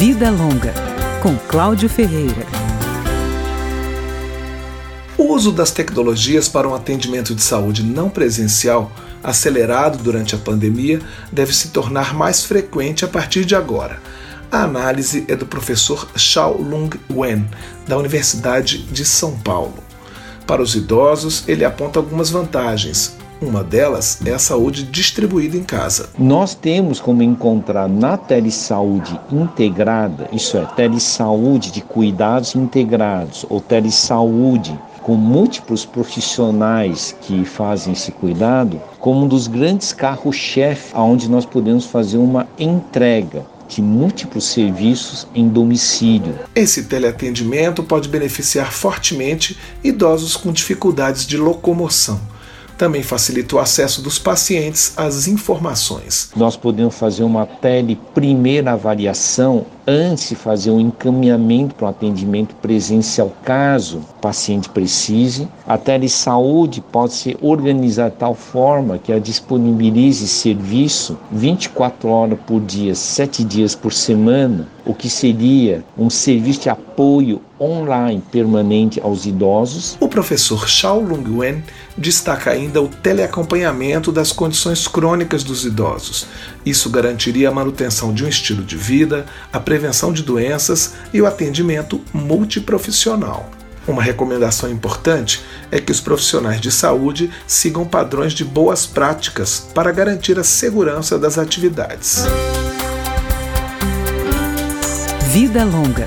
Vida Longa, com Cláudio Ferreira. O uso das tecnologias para um atendimento de saúde não presencial, acelerado durante a pandemia, deve se tornar mais frequente a partir de agora. A análise é do professor Xiao Lung Wen, da Universidade de São Paulo. Para os idosos, ele aponta algumas vantagens, uma delas é a saúde distribuída em casa. Nós temos como encontrar na telesaúde integrada, isso é, telesaúde de cuidados integrados ou telesaúde com múltiplos profissionais que fazem esse cuidado, como um dos grandes carros-chefe, onde nós podemos fazer uma entrega de múltiplos serviços em domicílio. Esse teleatendimento pode beneficiar fortemente idosos com dificuldades de locomoção também facilita o acesso dos pacientes às informações. Nós podemos fazer uma tele primeira avaliação antes de fazer um encaminhamento para um atendimento presencial, caso o paciente precise. A telesaúde pode ser organizada de tal forma que a disponibilize serviço 24 horas por dia, 7 dias por semana, o que seria um serviço de apoio online permanente aos idosos. O professor Xiao Lung-Wen destaca ainda o teleacompanhamento das condições crônicas dos idosos. Isso garantiria a manutenção de um estilo de vida, a prevenção de doenças e o atendimento multiprofissional. Uma recomendação importante é que os profissionais de saúde sigam padrões de boas práticas para garantir a segurança das atividades. Vida Longa,